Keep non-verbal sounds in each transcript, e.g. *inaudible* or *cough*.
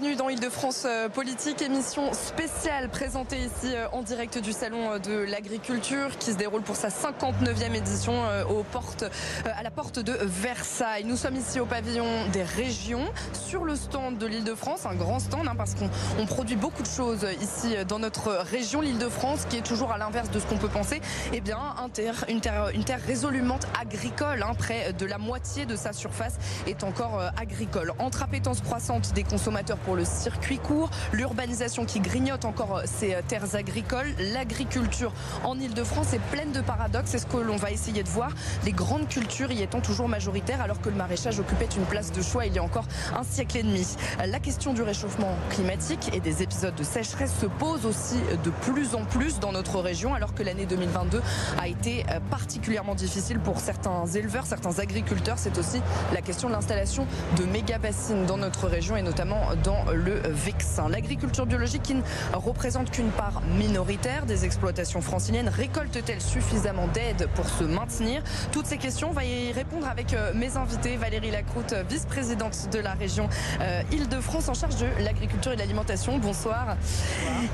bienvenue dans Île-de-France euh, Politique, émission spéciale présentée ici euh, en direct du Salon euh, de l'Agriculture qui se déroule pour sa 59e édition aux portes, à la porte de Versailles. Nous sommes ici au pavillon des régions, sur le stand de l'Île-de-France, un grand stand hein, parce qu'on produit beaucoup de choses ici dans notre région, l'Île-de-France, qui est toujours à l'inverse de ce qu'on peut penser, eh bien terre, une, terre, une terre résolument agricole, hein, près de la moitié de sa surface est encore agricole. Entre appétence croissante des consommateurs pour le circuit court, l'urbanisation qui grignote encore ces terres agricoles, l'agriculture en Ile-de-France est pleine de paradoxes. C'est ce que l'on va essayer de voir. Les grandes cultures y étant toujours majoritaires alors que le maraîchage occupait une place de choix il y a encore un siècle et demi. La question du réchauffement climatique et des épisodes de sécheresse se pose aussi de plus en plus dans notre région alors que l'année 2022 a été particulièrement difficile pour certains éleveurs, certains agriculteurs. C'est aussi la question de l'installation de méga bassines dans notre région et notamment dans le Vexin. L'agriculture biologique qui ne représente qu'une part minoritaire des exploitations franciliennes récolte-t-elle suffisamment d'aide pour se maintenir? Toutes ces questions, on va y répondre avec euh, mes invités. Valérie Lacroute, vice-présidente de la région euh, Île-de-France en charge de l'agriculture et de l'alimentation. Bonsoir.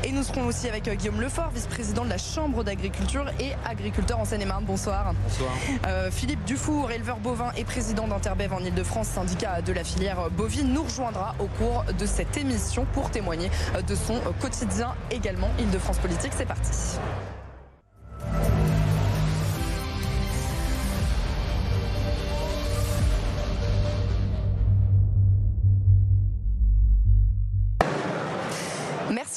Et nous serons aussi avec euh, Guillaume Lefort, vice-président de la Chambre d'agriculture et agriculteur en Seine-et-Marne. Bonsoir. Bonsoir. Philippe Dufour, éleveur bovin et président d'Interbev en Île-de-France, syndicat de la filière bovine, nous rejoindra au cours de cette émission pour témoigner de son quotidien également. Île-de-France Politique, c'est parti.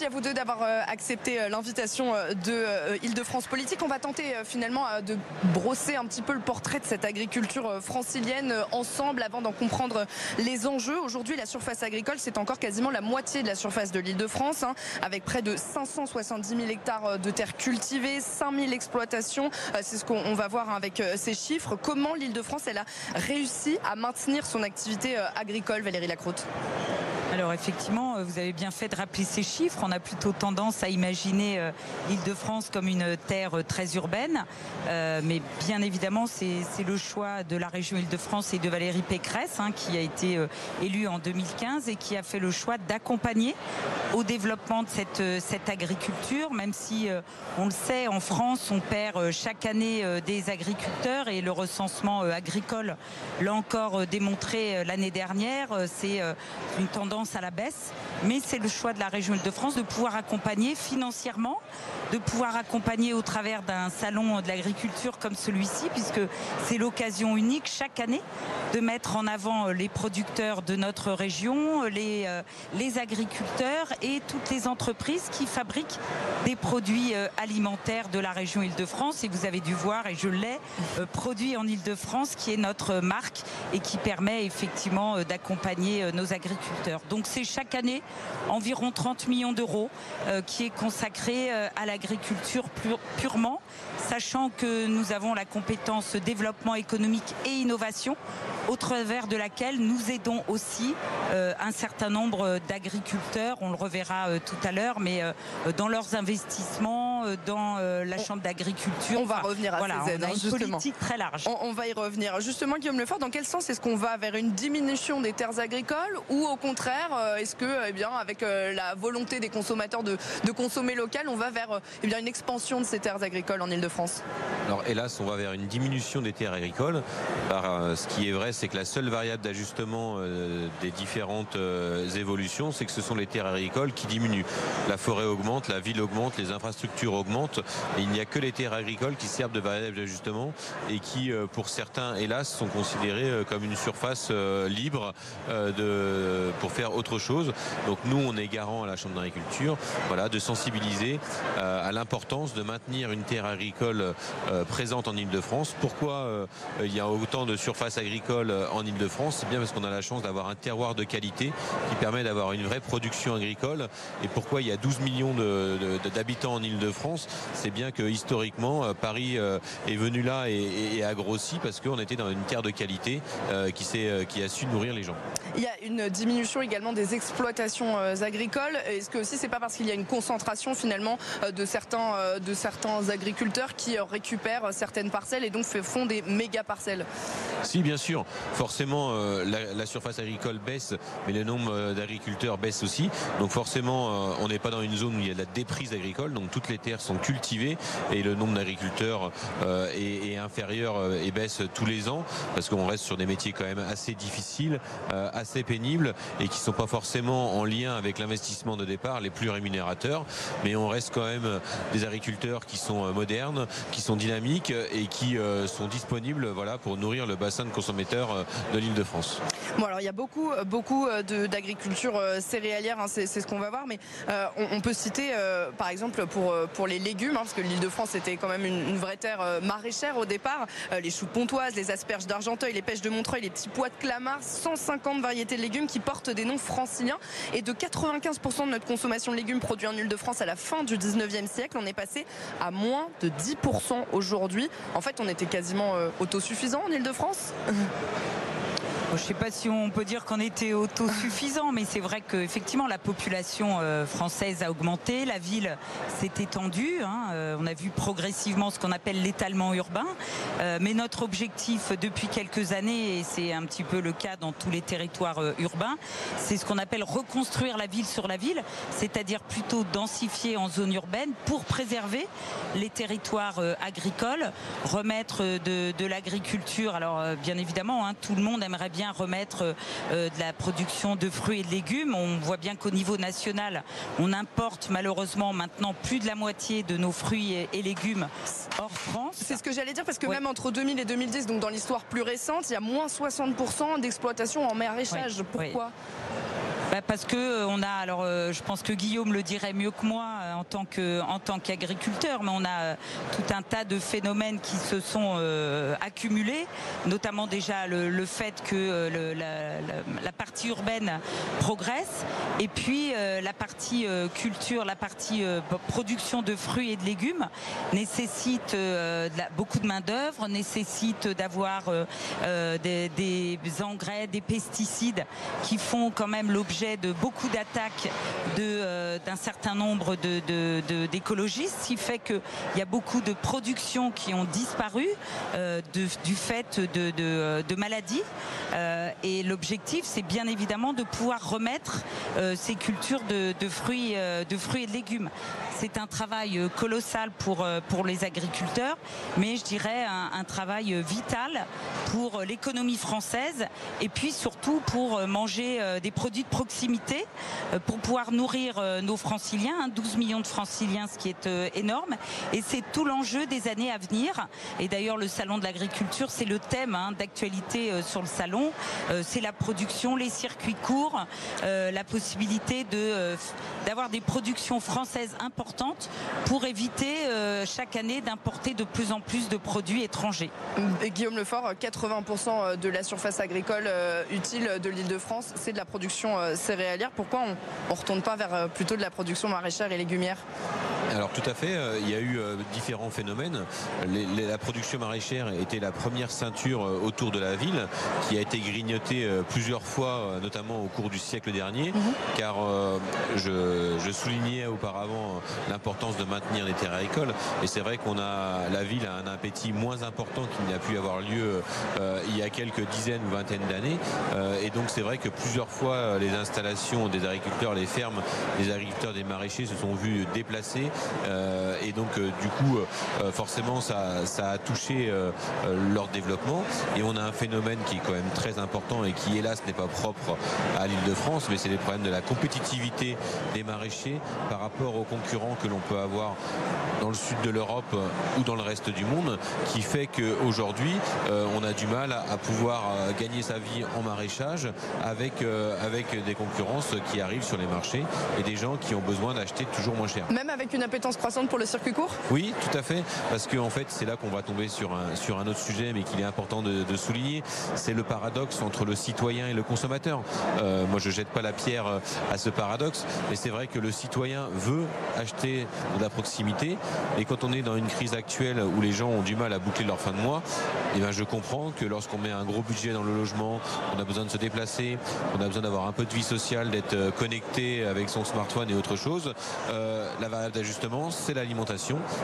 À vous deux d'avoir euh, accepté euh, l'invitation euh, de Île-de-France Politique. On va tenter finalement de brosser un petit peu le portrait de cette agriculture francilienne ensemble avant d'en comprendre les enjeux. Aujourd'hui, la surface agricole, c'est encore quasiment la moitié de la surface de l'Île-de-France, hein, avec près de 570 000 hectares de terres cultivées, 5 000 exploitations. C'est ce qu'on va voir avec ces chiffres. Comment l'Île-de-France, elle a réussi à maintenir son activité agricole, Valérie Lacroute? Alors effectivement, vous avez bien fait de rappeler ces chiffres. On a plutôt tendance à imaginer euh, l'Île-de-France comme une terre euh, très urbaine. Euh, mais bien évidemment, c'est le choix de la région Île-de-France et de Valérie Pécresse, hein, qui a été élue en 2015 et qui a fait le choix d'accompagner au développement de cette agriculture, même si on le sait, en France, on perd chaque année des agriculteurs et le recensement agricole l'a encore démontré l'année dernière. C'est une tendance à la baisse, mais c'est le choix de la région Île-de-France de pouvoir accompagner financièrement, de pouvoir accompagner au travers d'un salon de l'agriculture comme celui-ci, puisque c'est l'occasion unique chaque année de mettre en avant euh, les producteurs de notre région, euh, les, euh, agriculteurs et toutes les entreprises qui fabriquent des produits alimentaires de la région Île-de-France. Et vous avez dû voir, et je l'ai, produit en Île-de-France, qui est notre marque et qui permet effectivement d'accompagner nos agriculteurs. Donc c'est chaque année environ 30 millions d'euros qui est consacré à l'agriculture purement, sachant que nous avons la compétence développement économique et innovation au travers de laquelle nous aidons aussi euh, un certain nombre d'agriculteurs, on le reverra euh, tout à l'heure, mais euh, dans leurs investissements, dans la chambre d'agriculture. On va revenir à voilà, ces aides, on a une politique très large. On, va y revenir. Justement, Guillaume Lefort, dans quel sens est-ce qu'on va vers une diminution des terres agricoles ou au contraire, est-ce que, eh bien, avec la volonté des consommateurs de, consommer local, on va vers eh bien, une expansion de ces terres agricoles en Ile-de-France Alors, hélas, on va vers une diminution des terres agricoles. Par, ce qui est vrai, c'est que la seule variable d'ajustement euh, des différentes euh, évolutions, c'est que ce sont les terres agricoles qui diminuent. La forêt augmente, la ville augmente, les infrastructures augmentent. Et il n'y a que les terres agricoles qui servent de variable d'ajustement et qui, euh, pour certains, hélas, sont considérées comme une surface libre de, pour faire autre chose. Donc nous, on est garant à la Chambre d'agriculture voilà, de sensibiliser à l'importance de maintenir une terre agricole présente en Ile-de-France. Pourquoi il y a autant de surfaces agricoles euh, en Ile-de-France, c'est bien parce qu'on a la chance d'avoir un terroir de qualité qui permet d'avoir une vraie production agricole. Et pourquoi il y a 12 millions d'habitants en Ile-de-France C'est bien que historiquement, euh, Paris euh, est venu là et, a grossi parce qu'on était dans une terre de qualité qui, qui a su nourrir les gens. Il y a une diminution également des exploitations agricoles. Est-ce que aussi c'est pas parce qu'il y a une concentration finalement de certains, de certains agriculteurs qui récupèrent certaines parcelles et donc font des méga parcelles? Si, bien sûr. Forcément, euh, la, surface agricole baisse, mais le nombre euh, d'agriculteurs baisse aussi. Donc forcément, on n'est pas dans une zone où il y a de la déprise agricole. Donc toutes les sont cultivées et le nombre d'agriculteurs est, inférieur et baisse tous les ans parce qu'on reste sur des métiers quand même assez difficiles, assez pénibles et qui ne sont pas forcément en lien avec l'investissement de départ les plus rémunérateurs. Mais on reste quand même des agriculteurs qui sont modernes, qui sont dynamiques et qui sont disponibles voilà, pour nourrir le bassin de consommateurs euh, de l'île de France. Bon, alors il y a beaucoup, euh, beaucoup euh, d'agriculture céréalière, hein, c'est ce qu'on va voir, mais on, peut citer par exemple pour les légumes, hein, parce que l'île de France était quand même une, vraie terre maraîchère au départ, les choux de Pontoise, les asperges d'Argenteuil, les pêches de Montreuil, les petits pois de Clamart, 150 variétés de légumes qui portent des noms franciliens. Et de 95% de notre consommation de légumes produits en île de France à la fin du 19e siècle, on est passé à moins de 10% aujourd'hui. En fait, on était quasiment autosuffisant en Ile-de-France *laughs* je ne sais pas si on peut dire qu'on était autosuffisant, mais c'est vrai qu'effectivement la population euh, française a augmenté, la ville s'est étendue. Hein, euh, on a vu progressivement ce qu'on appelle l'étalement urbain. Euh, mais notre objectif depuis quelques années, et c'est un petit peu le cas dans tous les territoires urbains, c'est ce qu'on appelle reconstruire la ville sur la ville, c'est-à-dire plutôt densifier en zone urbaine pour préserver les territoires agricoles, remettre de, l'agriculture. Alors bien évidemment, hein, tout le monde aimerait bien remettre euh, de la production de fruits et de légumes. On voit bien qu'au niveau national, on importe malheureusement maintenant plus de la moitié de nos fruits et légumes hors France. C'est ce que j'allais dire parce que même entre 2000 et 2010, donc dans l'histoire plus récente, il y a moins 60% d'exploitation en maraîchage. Pourquoi? Parce que euh, on a, alors euh, je pense que Guillaume le dirait mieux que moi euh, en tant qu'agriculteur, mais on a tout un tas de phénomènes qui se sont accumulés, notamment déjà le, fait que la, partie urbaine progresse, et puis la partie culture, la partie production de fruits et de légumes nécessite beaucoup de main d'œuvre, nécessite d'avoir des engrais, des pesticides qui font quand même l'objet de beaucoup d'attaques euh, d'un certain nombre d'écologistes, ce qui fait qu'il y a beaucoup de productions qui ont disparu euh, du fait de, maladies. Euh, et l'objectif, c'est bien évidemment de pouvoir remettre ces cultures de, fruits, de fruits et de légumes. C'est un travail colossal pour, pour les agriculteurs, mais je dirais un travail vital pour l'économie française et puis surtout pour manger des produits de proximité euh, pour pouvoir nourrir euh, nos franciliens, 12 hein, millions de franciliens, ce qui est euh, énorme. Et c'est tout l'enjeu des années à venir. Et d'ailleurs, le salon de l'agriculture, c'est le thème hein, d'actualité sur le salon. C'est la production, les circuits courts, la possibilité de d'avoir des productions françaises importantes pour éviter chaque année d'importer de plus en plus de produits étrangers. Guillaume Lefort, 80% de la surface agricole utile de l'Île-de-France, c'est de la production céréalière, pourquoi on ne retourne pas vers euh, plutôt de la production maraîchère et légumière? Alors tout à fait, euh, il y a eu euh, différents phénomènes. la production maraîchère était la première ceinture autour de la ville qui a été grignotée plusieurs fois, notamment au cours du siècle dernier, mhm. car je, soulignais auparavant l'importance de maintenir les terres agricoles. Et c'est vrai qu'on a la ville a un appétit moins important qu'il n'a pu avoir lieu il y a quelques dizaines ou vingtaines d'années. et donc c'est vrai que plusieurs fois les des agriculteurs, les fermes des agriculteurs, des maraîchers se sont vus déplacer. Euh, et donc, euh, du coup, euh, forcément, ça, ça, a touché leur développement. Et on a un phénomène qui est quand même très important et qui, hélas, n'est pas propre à l'île de France, mais c'est les problèmes de la compétitivité des maraîchers par rapport aux concurrents que l'on peut avoir dans le sud de l'Europe ou dans le reste du monde, qui fait qu'aujourd'hui, on a du mal à, pouvoir gagner sa vie en maraîchage avec, avec des concurrences qui arrivent sur les marchés et des gens qui ont besoin d'acheter toujours moins cher. Même avec une appétence croissante pour le Oui, tout à fait, parce qu'en en fait, c'est là qu'on va tomber sur un, autre sujet, mais qu'il est important de, souligner. C'est le paradoxe entre le citoyen et le consommateur. Euh, moi, je jette pas la pierre euh, à ce paradoxe, mais c'est vrai que le citoyen veut acheter de la proximité, et quand on est dans une crise actuelle où les gens ont du mal à boucler leur fin de mois, eh ben, je comprends que lorsqu'on met un gros budget dans le logement, on a besoin de se déplacer, on a besoin d'avoir un peu de vie sociale, d'être euh, connecté avec son smartphone et autre chose. La variable d'ajustement, c'est l'alimentation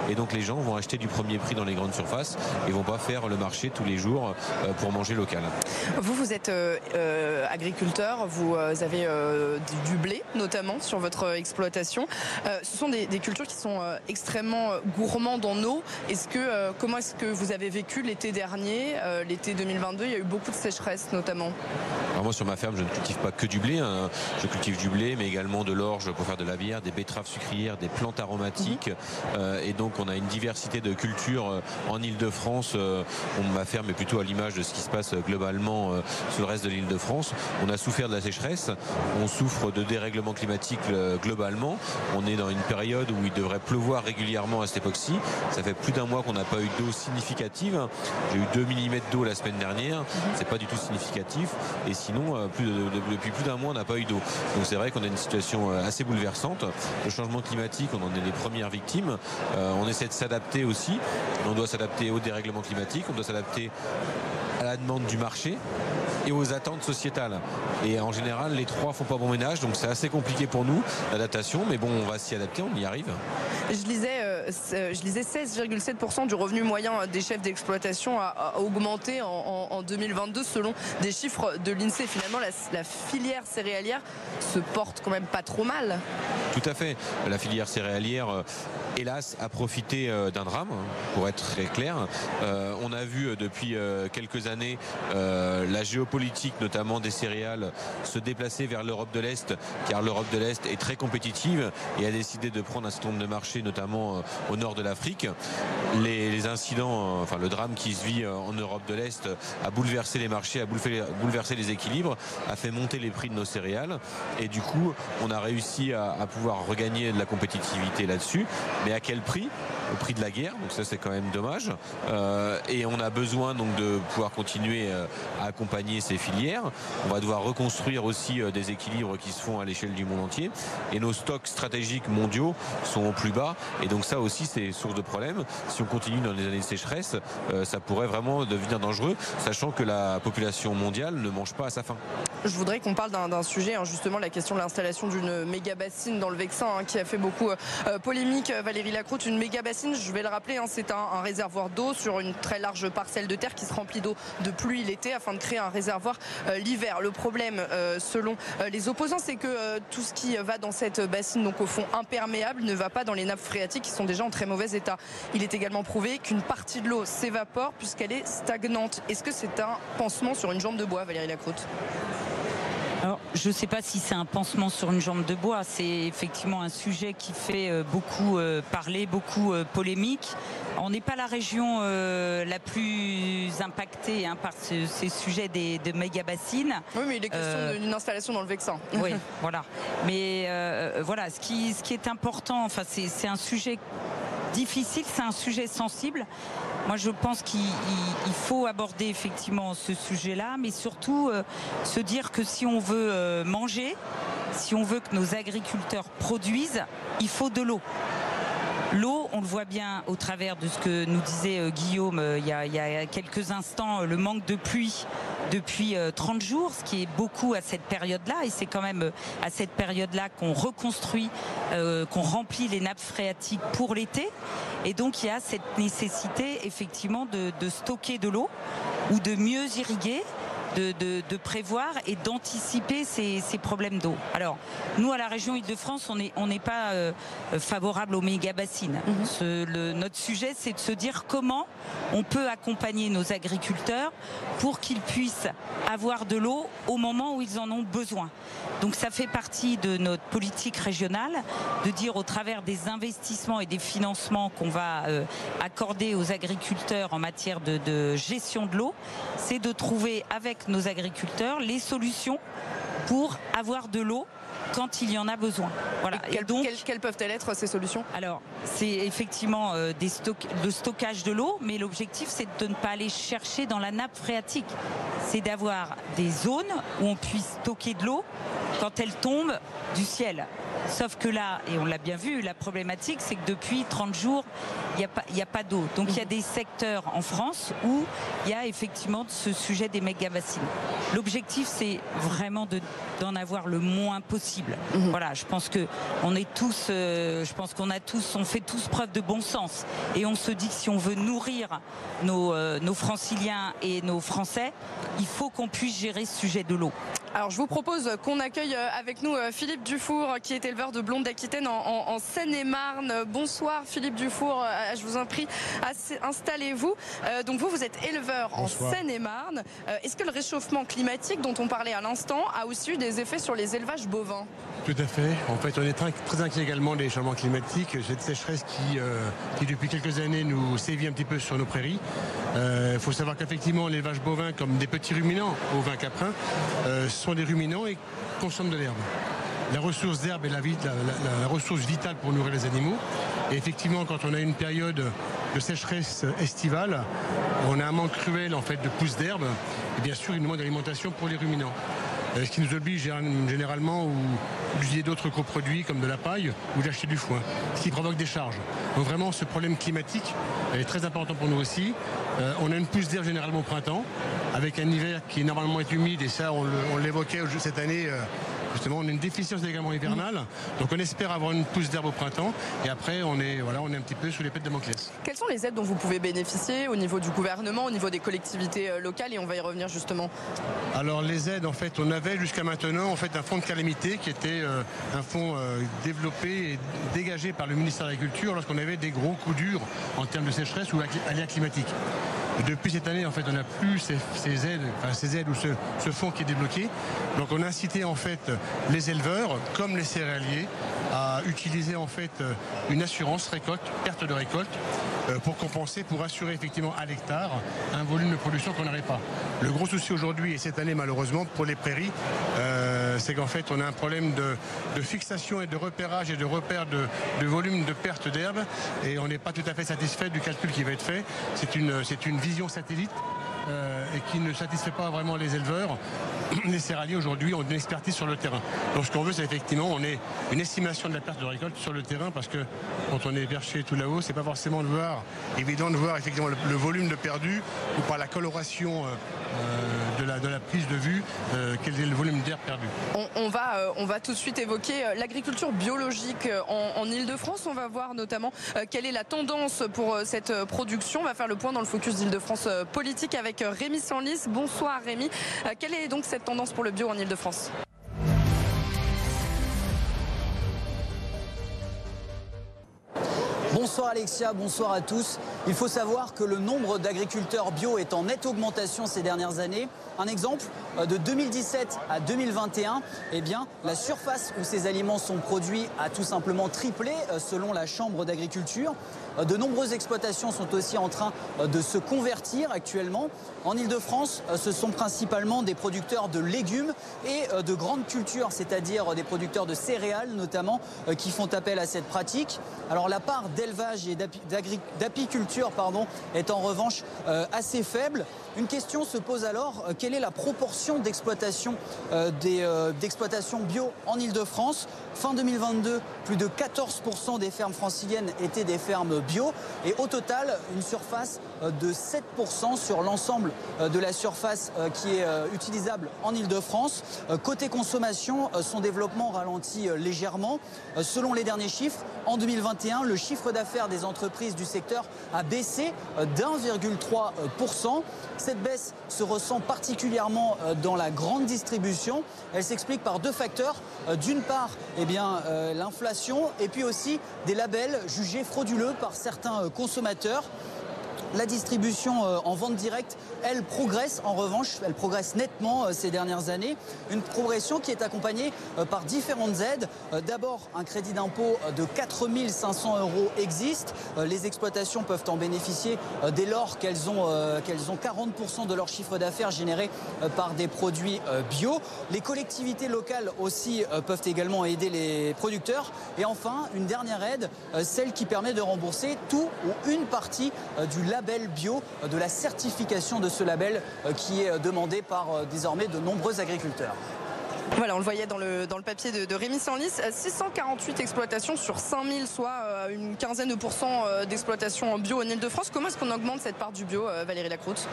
Et donc les gens vont acheter du premier prix dans les grandes surfaces et vont pas faire le marché tous les jours pour manger local. Vous, vous êtes agriculteur, vous avez du blé notamment sur votre exploitation. ce sont des, cultures qui sont extrêmement gourmandes en eau. Est-ce que comment est-ce que vous avez vécu l'été dernier, l'été 2022 Il y a eu beaucoup de sécheresse notamment. Alors moi sur ma ferme, je ne cultive pas que du blé. Hein. Je cultive du blé, mais également de l'orge pour faire de la bière, des betteraves sucrières, des plantes aromatiques. Et donc on a une diversité de cultures en Ile-de-France. ma ferme est plutôt à l'image de ce qui se passe globalement sur le reste de l'île de France. On a souffert de la sécheresse, on souffre de dérèglement climatique globalement. On est dans une période où il devrait pleuvoir régulièrement à cette époque-ci. Ça fait plus d'un mois qu'on n'a pas eu d'eau significative. J'ai eu 2 mm d'eau la semaine dernière. C'est pas du tout significatif. Et sinon, euh, depuis plus d'un mois, on n'a pas eu d'eau. Donc c'est vrai qu'on a une situation euh, assez bouleversante. Le changement climatique, on en est les premières victimes. Euh, on essaie de s'adapter aussi. On doit s'adapter au dérèglement climatique. On doit s'adapter la demande du marché et aux attentes sociétales. Et en général, les trois font pas bon ménage, donc c'est assez compliqué pour nous, l'adaptation, mais bon, on va s'y adapter, on y arrive. Je lisais, euh, je lisais 16,7% du revenu moyen des chefs d'exploitation a, augmenté en, 2022 selon des chiffres de l'INSEE. Finalement, la, la, filière céréalière se porte quand même pas trop mal. Tout à fait. La filière céréalière, euh, hélas, a profité euh, d'un drame, pour être très clair. on a vu depuis quelques années la géopolitique, notamment des céréales, se déplacer vers l'Europe de l'Est, car l'Europe de l'Est est très compétitive et a décidé de prendre un certain nombre de marchés notamment euh, au nord de l'Afrique. Les, incidents, euh, enfin le drame qui se vit euh, en Europe de l'Est a bouleversé les marchés, a bouleversé les équilibres, a fait monter les prix de nos céréales et du coup on a réussi à pouvoir regagner de la compétitivité là-dessus. Mais à quel prix? Au prix de la guerre, donc ça c'est quand même dommage. Euh, et on a besoin donc de pouvoir continuer euh, à accompagner ces filières. On va devoir reconstruire aussi euh, des équilibres qui se font à l'échelle du monde entier. Et nos stocks stratégiques mondiaux sont au plus bas. Et donc ça aussi c'est source de problème. Si on continue dans les années de sécheresse, ça pourrait vraiment devenir dangereux, sachant que la population mondiale ne mange pas à sa faim. Je voudrais qu'on parle d'un sujet, hein, justement la question de l'installation d'une méga bassine dans le Vexin, hein, qui a fait beaucoup polémique. Valérie Lacroute, une méga bassine je vais le rappeler, hein, c'est un, réservoir d'eau sur une très large parcelle de terre qui se remplit d'eau de pluie l'été afin de créer un réservoir euh, l'hiver. Le problème, euh, selon euh, les opposants, c'est que tout ce qui va dans cette bassine, donc au fond imperméable, ne va pas dans les nappes phréatiques qui sont déjà en très mauvais état. Il est également prouvé qu'une partie de l'eau s'évapore puisqu'elle est stagnante. Est-ce que c'est un pansement sur une jambe de bois, Valérie Lacroute? Je ne sais pas si c'est un pansement sur une jambe de bois. C'est effectivement un sujet qui fait euh, beaucoup euh, parler, beaucoup euh, polémique. On n'est pas la région la plus impactée hein, par ces sujets des, de méga bassines. Oui, mais il est question d'une installation dans le Vexin. *laughs* Oui, *laughs* voilà. Mais voilà, ce qui, ce qui est important, enfin, c'est un sujet difficile, c'est un sujet sensible. Moi, je pense qu'il faut aborder effectivement ce sujet-là, mais surtout euh, se dire que si on veut euh, manger, si on veut que nos agriculteurs produisent, il faut de l'eau. L'eau, on le voit bien au travers de ce que nous disait euh, Guillaume il y, a, quelques instants, le manque de pluie depuis 30 jours, ce qui est beaucoup à cette période-là. Et c'est quand même à cette période-là qu'on reconstruit, qu'on remplit les nappes phréatiques pour l'été. Et donc il y a cette nécessité effectivement de, stocker de l'eau ou de mieux irriguer. De, prévoir et d'anticiper ces, problèmes d'eau. Alors, nous, à la région Île-de-France, on n'est on pas euh, favorable aux méga bassines. Mhm. notre sujet, c'est de se dire comment on peut accompagner nos agriculteurs pour qu'ils puissent avoir de l'eau au moment où ils en ont besoin. Donc ça fait partie de notre politique régionale de dire au travers des investissements et des financements qu'on va euh, accorder aux agriculteurs en matière de, gestion de l'eau, c'est de trouver avec nos agriculteurs les solutions pour avoir de l'eau quand il y en a besoin. Voilà. Et donc, quelles, peuvent-elles être ces solutions? Alors, c'est effectivement euh, des le stockage de l'eau, mais l'objectif c'est de ne pas aller chercher dans la nappe phréatique. C'est d'avoir des zones où on puisse stocker de l'eau quand elle tombe du ciel. Sauf que là, et on l'a bien vu, la problématique, c'est que depuis 30 jours, il n'y a pas, a pas d'eau. Donc il y a des secteurs en France où il y a effectivement ce sujet des méga-bassines. L'objectif, c'est vraiment d'en avoir le moins possible. Mhm. Voilà, je pense que on est tous, euh, je pense qu'on a tous, on fait tous preuve de bon sens. Et on se dit que si on veut nourrir nos, euh, nos franciliens et nos Français, il faut qu'on puisse gérer ce sujet de l'eau. Alors je vous propose qu'on accueille euh, avec nous euh, Philippe Dufour, qui est éleveur de blondes d'Aquitaine en, Seine-et-Marne. Bonsoir Philippe Dufour, euh, je vous en prie, installez-vous. Donc vous, vous êtes éleveur en Seine-et-Marne. Est-ce que le réchauffement climatique dont on parlait à l'instant a aussi eu des effets sur les élevages bovins? Tout à fait. En fait, on est très, inquiet également des changements climatiques. Cette sécheresse qui, qui depuis quelques années nous sévit un petit peu sur nos prairies. Il faut savoir qu'effectivement l'élevage bovin, comme des petits ruminants, ovins caprins, sont des ruminants et consomment de l'herbe. La ressource d'herbe est la, ressource vitale pour nourrir les animaux. Et effectivement, quand on a une période de sécheresse estivale, on a un manque cruel en fait de pousses d'herbe. Et bien sûr, une demande d'alimentation pour les ruminants. Euh, ce qui nous oblige généralement d'utiliser d'autres coproduits comme de la paille ou d'acheter du foin, ce qui provoque des charges. Donc vraiment, ce problème climatique est très important pour nous aussi. Euh, on a une pousse d'herbe généralement au printemps, avec un hiver qui normalement est humide, et ça on l'évoquait cette année. Euh, justement, on a une déficience également hivernale. Donc on espère avoir une pousse d'herbe au printemps. Et après, on est, voilà, on est un petit peu sous les pêtes de Damoclès. Quelles sont les aides dont vous pouvez bénéficier au niveau du gouvernement, au niveau des collectivités euh, locales Et on va y revenir justement. Alors les aides, en fait, on avait jusqu'à maintenant en fait, un fonds de calamité qui était euh, un fonds développé et dégagé par le ministère de l'Agriculture lorsqu'on avait des gros coups durs en termes de sécheresse ou aléas climatiques. Depuis cette année, en fait, on n'a plus ces, aides, enfin, ces aides ou ce, fonds qui est débloqué. Donc, on a incité en fait les éleveurs, comme les céréaliers, à utiliser en fait une assurance récolte, perte de récolte, euh, pour compenser, pour assurer effectivement à l'hectare un volume de production qu'on n'aurait pas. Le gros souci aujourd'hui et cette année malheureusement pour les prairies, euh, c'est qu'en fait on a un problème de, fixation et de repérage et de repère de, volume de perte d'herbe et on n'est pas tout à fait satisfait du calcul qui va être fait. C'est une, une vision satellite euh, et qui ne satisfait pas vraiment les éleveurs. *clears throat* Les céréaliers aujourd'hui ont une expertise sur le terrain. Donc ce qu'on veut, c'est effectivement on est une estimation de la perte de récolte sur le terrain parce que quand on est perché tout là-haut, c'est pas forcément de voir évident de voir effectivement le, volume de perdu ou par la coloration euh, euh, de, la, prise de vue quel est le volume d'air perdu? On, va, on va tout de suite évoquer l'agriculture biologique en, en Ile-de-France. On va voir notamment quelle est la tendance pour cette production. On va faire le point dans le focus d'Île-de-France politique avec Rémi Sanlis. Bonsoir Rémi. Euh, quelle est donc cette tendance pour le bio en Ile-de-France Bonsoir Alexia, bonsoir à tous. Il faut savoir que le nombre d'agriculteurs bio est en nette augmentation ces dernières années. Un exemple, euh, de 2017 à 2021, eh bien, la surface où ces aliments sont produits a tout simplement triplé euh, selon la Chambre d'agriculture. Euh, de nombreuses exploitations sont aussi en train de se convertir actuellement. En Ile-de-France, ce sont principalement des producteurs de légumes et de grandes cultures, c'est-à-dire des producteurs de céréales notamment, qui font appel à cette pratique. Alors la part d'élevage et d'apiculture est en revanche assez faible. Une question se pose alors, euh, quelle est la proportion d'exploitation euh, euh, d'exploitation bio en Ile-de-France? Fin 2022, plus de 14% des fermes franciliennes étaient des fermes bio et au total, une surface de 7% sur l'ensemble de la surface qui est utilisable en Ile-de-France. Côté consommation, son développement ralentit légèrement. Selon les derniers chiffres, en 2021, le chiffre d'affaires des entreprises du secteur a baissé d'1,3%. Cette baisse se ressent particulièrement euh, dans la grande distribution. Elle s'explique par deux facteurs. Euh, d'une part, eh euh, l'inflation et puis aussi des labels jugés frauduleux par certains consommateurs. La distribution euh, en vente directe, elle progresse en revanche, elle progresse nettement euh, ces dernières années. Une progression qui est accompagnée euh, par différentes aides. D'abord, un crédit d'impôt de 4 500 euros existe. Les exploitations peuvent en bénéficier dès lors qu'elles ont, qu'elles ont 40% de leur chiffre d'affaires généré par des produits bio. Les collectivités locales aussi peuvent également aider les producteurs. Et enfin, une dernière aide, celle qui permet de rembourser tout ou une partie du label bio, euh, de la certification de ce label euh, qui est euh, demandé par désormais de nombreux agriculteurs. Voilà, on le voyait dans le, dans le papier de, Rémi Sanlis. 648 exploitations sur 5000, soit euh, une quinzaine de pourcents euh, d'exploitation en bio en Ile-de-France. Comment est-ce qu'on augmente cette part du bio, euh, Valérie Lacroute?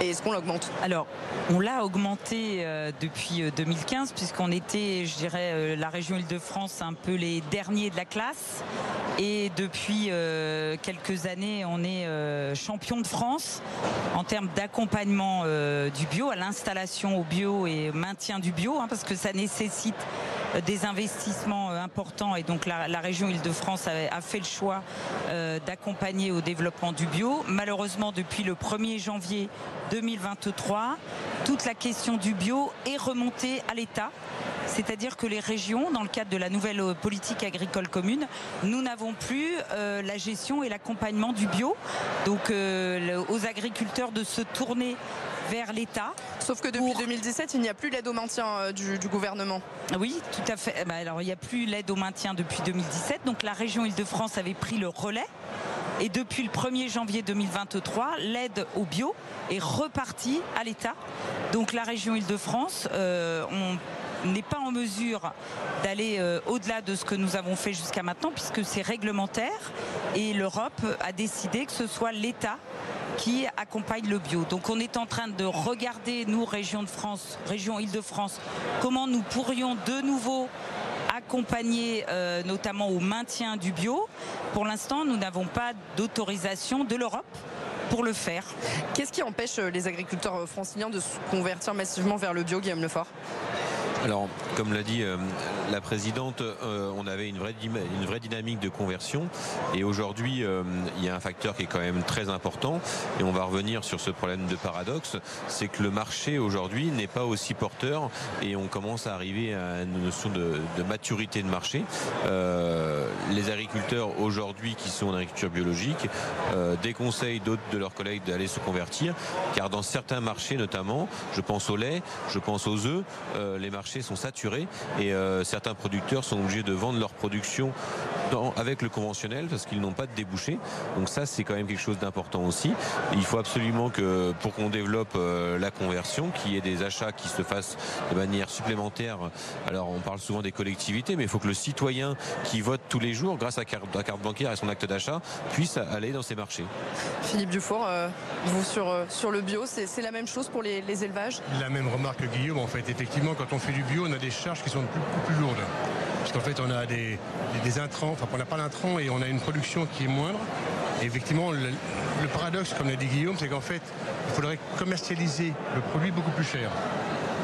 Et est-ce qu'on l'augmente? Alors, on l'a augmenté depuis 2015, puisqu'on était, je dirais, la région Île-de-France un peu les derniers de la classe. Et depuis quelques années, on est champion de France en termes d'accompagnement du bio, à l'installation au bio et maintien du bio, hein, parce que ça nécessite euh, des investissements euh, importants et donc la, région Île-de-France a, fait le choix euh, d'accompagner au développement du bio. Malheureusement, depuis le 1er janvier 2023, toute la question du bio est remontée à l'État. C'est-à-dire que les régions, dans le cadre de la nouvelle politique agricole commune, nous n'avons plus la gestion et l'accompagnement du bio. Donc aux agriculteurs de se tourner vers l'État. Sauf que depuis 2017, il n'y a plus l'aide au maintien euh, du, gouvernement. Oui, tout à fait. Ben, alors il n'y a plus l'aide au maintien depuis 2017. Donc la région Île-de-France avait pris le relais. Et depuis le 1er janvier 2023, l'aide au bio est repartie à l'État. Donc la région Île-de-France, euh, on n'est pas en mesure d'aller euh, au-delà de ce que nous avons fait jusqu'à maintenant puisque c'est réglementaire et l'Europe a décidé que ce soit l'État qui accompagne le bio. Donc on est en train de regarder, nous, région de France, région Île-de-France, comment nous pourrions de nouveau accompagner euh, notamment au maintien du bio. Pour l'instant, nous n'avons pas d'autorisation de l'Europe pour le faire. Qu'est-ce qui empêche euh, les agriculteurs euh, franciliens de se convertir massivement vers le bio, Guillaume Lefort? Alors, comme l'a dit euh, la présidente, euh, on avait une vraie, une vraie dynamique de conversion. Et aujourd'hui, euh, il y a un facteur qui est quand même très important. Et on va revenir sur ce problème de paradoxe. C'est que le marché aujourd'hui n'est pas aussi porteur. Et on commence à arriver à une notion de, maturité de marché. Les agriculteurs aujourd'hui qui sont en agriculture biologique déconseillent d'autres de leurs collègues d'aller se convertir. Car dans certains marchés notamment, je pense au lait, je pense aux œufs, les marchés sont saturés et euh, certains producteurs sont obligés de vendre leur production avec le conventionnel parce qu'ils n'ont pas de débouché. Donc ça, c'est quand même quelque chose d'important aussi. Il faut absolument que pour qu'on développe euh, la conversion, qu'il y ait des achats qui se fassent de manière supplémentaire. Alors on parle souvent des collectivités, mais il faut que le citoyen qui vote tous les jours grâce à la carte bancaire et son acte d'achat puisse aller dans ces marchés. Philippe Dufour, euh, vous sur, sur le bio, c'est la même chose pour les, les élevages? La même remarque que Guillaume, en fait. Effectivement, quand on fait du bio, on a des charges qui sont beaucoup plus lourdes. Parce qu'en fait, on a des, intrants, enfin, on n'a pas l'intrant et on a une production qui est moindre. Et effectivement, le, le paradoxe, comme l'a dit Guillaume, c'est qu'en fait, il faudrait commercialiser le produit beaucoup plus cher.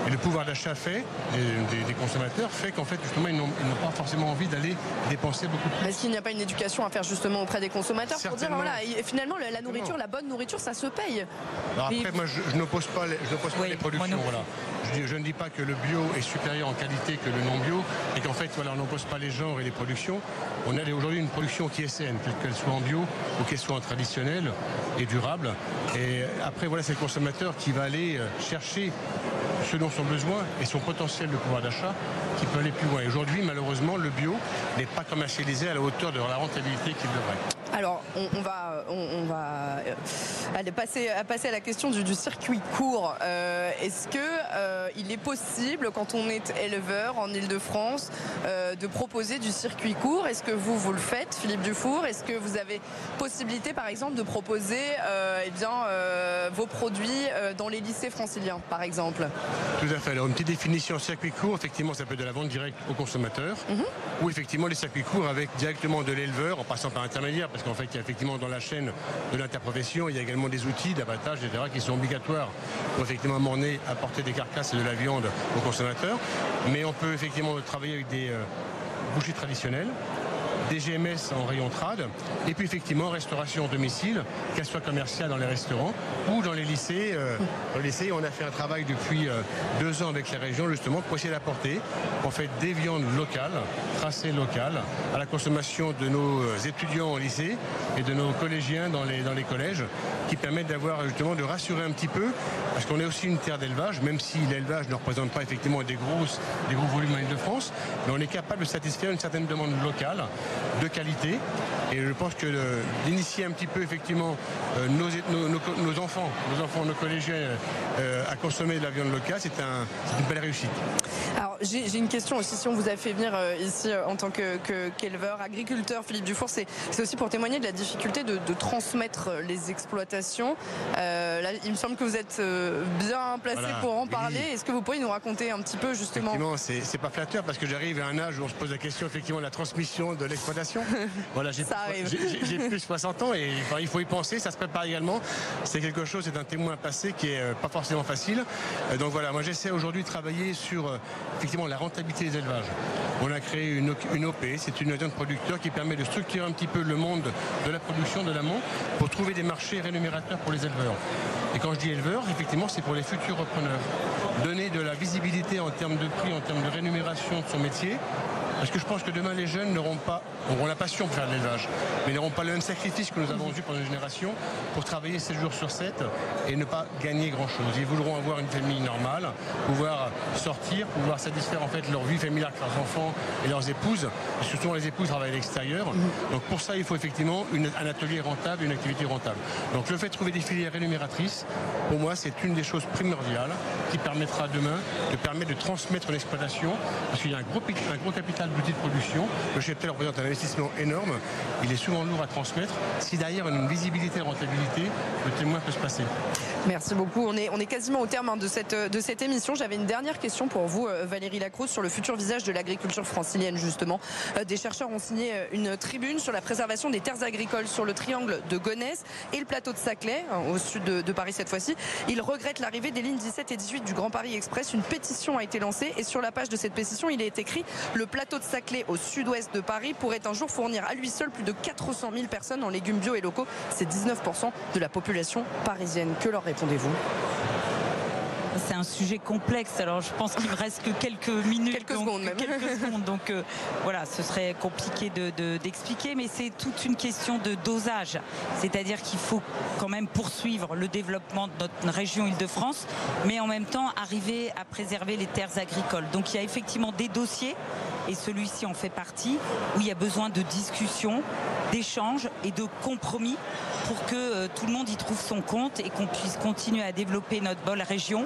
Et le pouvoir d'achat fait, des, consommateurs, fait qu'en fait, justement, ils n'ont pas forcément envie d'aller dépenser beaucoup plus. Est-ce qu'il n'y a pas une éducation à faire justement auprès des consommateurs pour dire, voilà, finalement, la nourriture, la bonne nourriture, ça se paye Après, moi, je, n'oppose pas, les, les productions. Voilà. Je, ne dis pas que le bio est supérieur en qualité que le non bio, et qu'en fait, voilà, on n'oppose pas les genres et les productions. On a aujourd'hui une production qui est saine, qu'elle soit en bio ou qu'elle soit en traditionnel et durable. Et après, voilà, c'est le consommateur qui va aller euh, chercher ce dont son besoin et son potentiel de pouvoir d'achat qui peut aller plus loin. Aujourd'hui, malheureusement, le bio n'est pas commercialisé à la hauteur de la rentabilité qu'il devrait. Alors, on, va, on, va euh, aller passer, à passer à la question du, circuit court. Euh, est-ce que euh, il est possible, quand on est éleveur en Ile-de-France, de proposer du circuit court? Est-ce que vous, vous le faites, Philippe Dufour? Est-ce que vous avez possibilité, par exemple, de proposer eh bien, vos produits dans les lycées franciliens, par exemple? Tout à fait. Alors, une petite définition circuit court, effectivement, ça peut être de la vente directe au consommateur, mhm. ou effectivement les circuits courts avec directement de l'éleveur en passant par intermédiaire, parce qu'en fait, il y a effectivement dans la chaîne de l'interprofession, il y a également des outils d'abattage, etc., qui sont obligatoires pour effectivement amener, apporter des carcasses et de la viande aux consommateurs. Mais on peut effectivement travailler avec des euh, bougies traditionnelles des GMS en rayon trad, et puis effectivement restauration domicile, qu'elle soit commerciale dans les restaurants ou dans les lycées. Euh, les lycées, on a fait un travail depuis euh, deux ans avec les régions justement pour essayer d'apporter en fait des viandes locales, tracées locales, à la consommation de nos euh, étudiants au lycée et de nos collégiens dans les, dans les collèges, qui permettent d'avoir justement de rassurer un petit peu, parce qu'on est aussi une terre d'élevage, même si l'élevage ne représente pas effectivement des grosses, des gros volumes en Ile-de-France France, mais on est capable de satisfaire une certaine demande locale, de qualité. Et je pense que d'initier un petit peu effectivement nos, nos, enfants, nos enfants, nos collégiens à consommer de la viande locale, c'est une belle réussite. Alors j'ai une question aussi, si on vous a fait venir ici en tant qu'éleveur, agriculteur, Philippe Dufour, c'est aussi pour témoigner de la difficulté de, transmettre les exploitations. là, il me semble que vous êtes bien placé pour en parler. Est-ce que vous pourriez nous raconter un petit peu justement Effectivement, c'est pas flatteur parce que j'arrive à un âge où on se pose la question effectivement de la transmission de l'exploitation. *laughs* voilà, j'ai plus de 60 ans et il faut y penser, ça se prépare également. C'est quelque chose, c'est un témoin passé qui est euh, pas forcément facile. Euh, donc voilà, moi j'essaie aujourd'hui de travailler sur euh, effectivement la rentabilité des élevages. On a créé une, OP, c'est une union de producteurs qui permet de structurer un petit peu le monde de la production de l'amont pour trouver des marchés rémunérateurs pour les éleveurs. Et quand je dis éleveurs, effectivement, c'est pour les futurs repreneurs. Donner de la visibilité en termes de prix, en termes de rémunération de son métier, parce que je pense que demain, les jeunes n'auront pas, auront la passion pour faire de l'élevage, mais n'auront pas le même sacrifice que nous avons eu pendant une génération pour travailler 7 jours sur 7 et ne pas gagner grand-chose. Ils voudront avoir une famille normale, pouvoir sortir, pouvoir satisfaire en fait leur vie familiale avec leurs enfants et leurs épouses. Et surtout, les épouses travaillent à l'extérieur. Donc pour ça, il faut effectivement un atelier rentable, une activité rentable. Donc le fait de trouver des filières rémunératrices, pour moi, c'est une des choses primordiales qui permettra demain de permettre de transmettre l'exploitation, parce qu'il y a un gros capital de production. Le cheptel représente un investissement énorme. Il est souvent lourd à transmettre. Si derrière une visibilité et rentabilité, le témoin peut se passer. Merci beaucoup. On est, on est quasiment au terme hein, de, cette, de cette émission. J'avais une dernière question pour vous, euh, Valérie Lacroix, sur le futur visage de l'agriculture francilienne, justement. Euh, des chercheurs ont signé euh, une tribune sur la préservation des terres agricoles sur le triangle de Gonesse et le plateau de Saclay, hein, au sud de, Paris cette fois-ci. Ils regrettent l'arrivée des lignes 17 et 18 du Grand Paris Express. Une pétition a été lancée et sur la page de cette pétition, il est écrit le plateau de Saclay au sud-ouest de Paris pourrait un jour fournir à lui seul plus de 400 000 personnes en légumes bio et locaux. C'est 19% de la population parisienne. Que leur répondez-vous c'est un sujet complexe. Alors je pense qu'il me reste que quelques minutes. Quelques secondes même. Quelques secondes. Donc euh, voilà, ce serait compliqué d'expliquer, de, mais c'est toute une question de dosage. C'est-à-dire qu'il faut quand même poursuivre le développement de notre région Île-de-France, mais en même temps arriver à préserver les terres agricoles. Donc il y a effectivement des dossiers, et celui-ci en fait partie, où il y a besoin de discussion, d'échanges et de compromis pour que euh, tout le monde y trouve son compte et qu'on puisse continuer à développer notre belle région,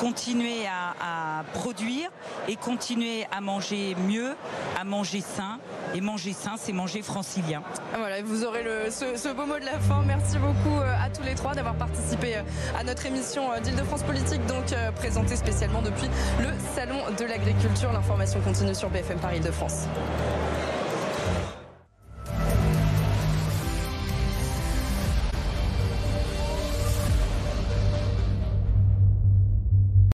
continuer à, produire et continuer à manger mieux, à manger sain. Et manger sain, c'est manger francilien. Voilà, vous aurez ce, beau mot de la fin. Merci beaucoup euh, à tous les trois d'avoir participé euh, à notre émission d'Île-de-France Politique, donc présentée spécialement depuis le Salon de l'Agriculture. L'information continue sur BFM Paris Île-de-France.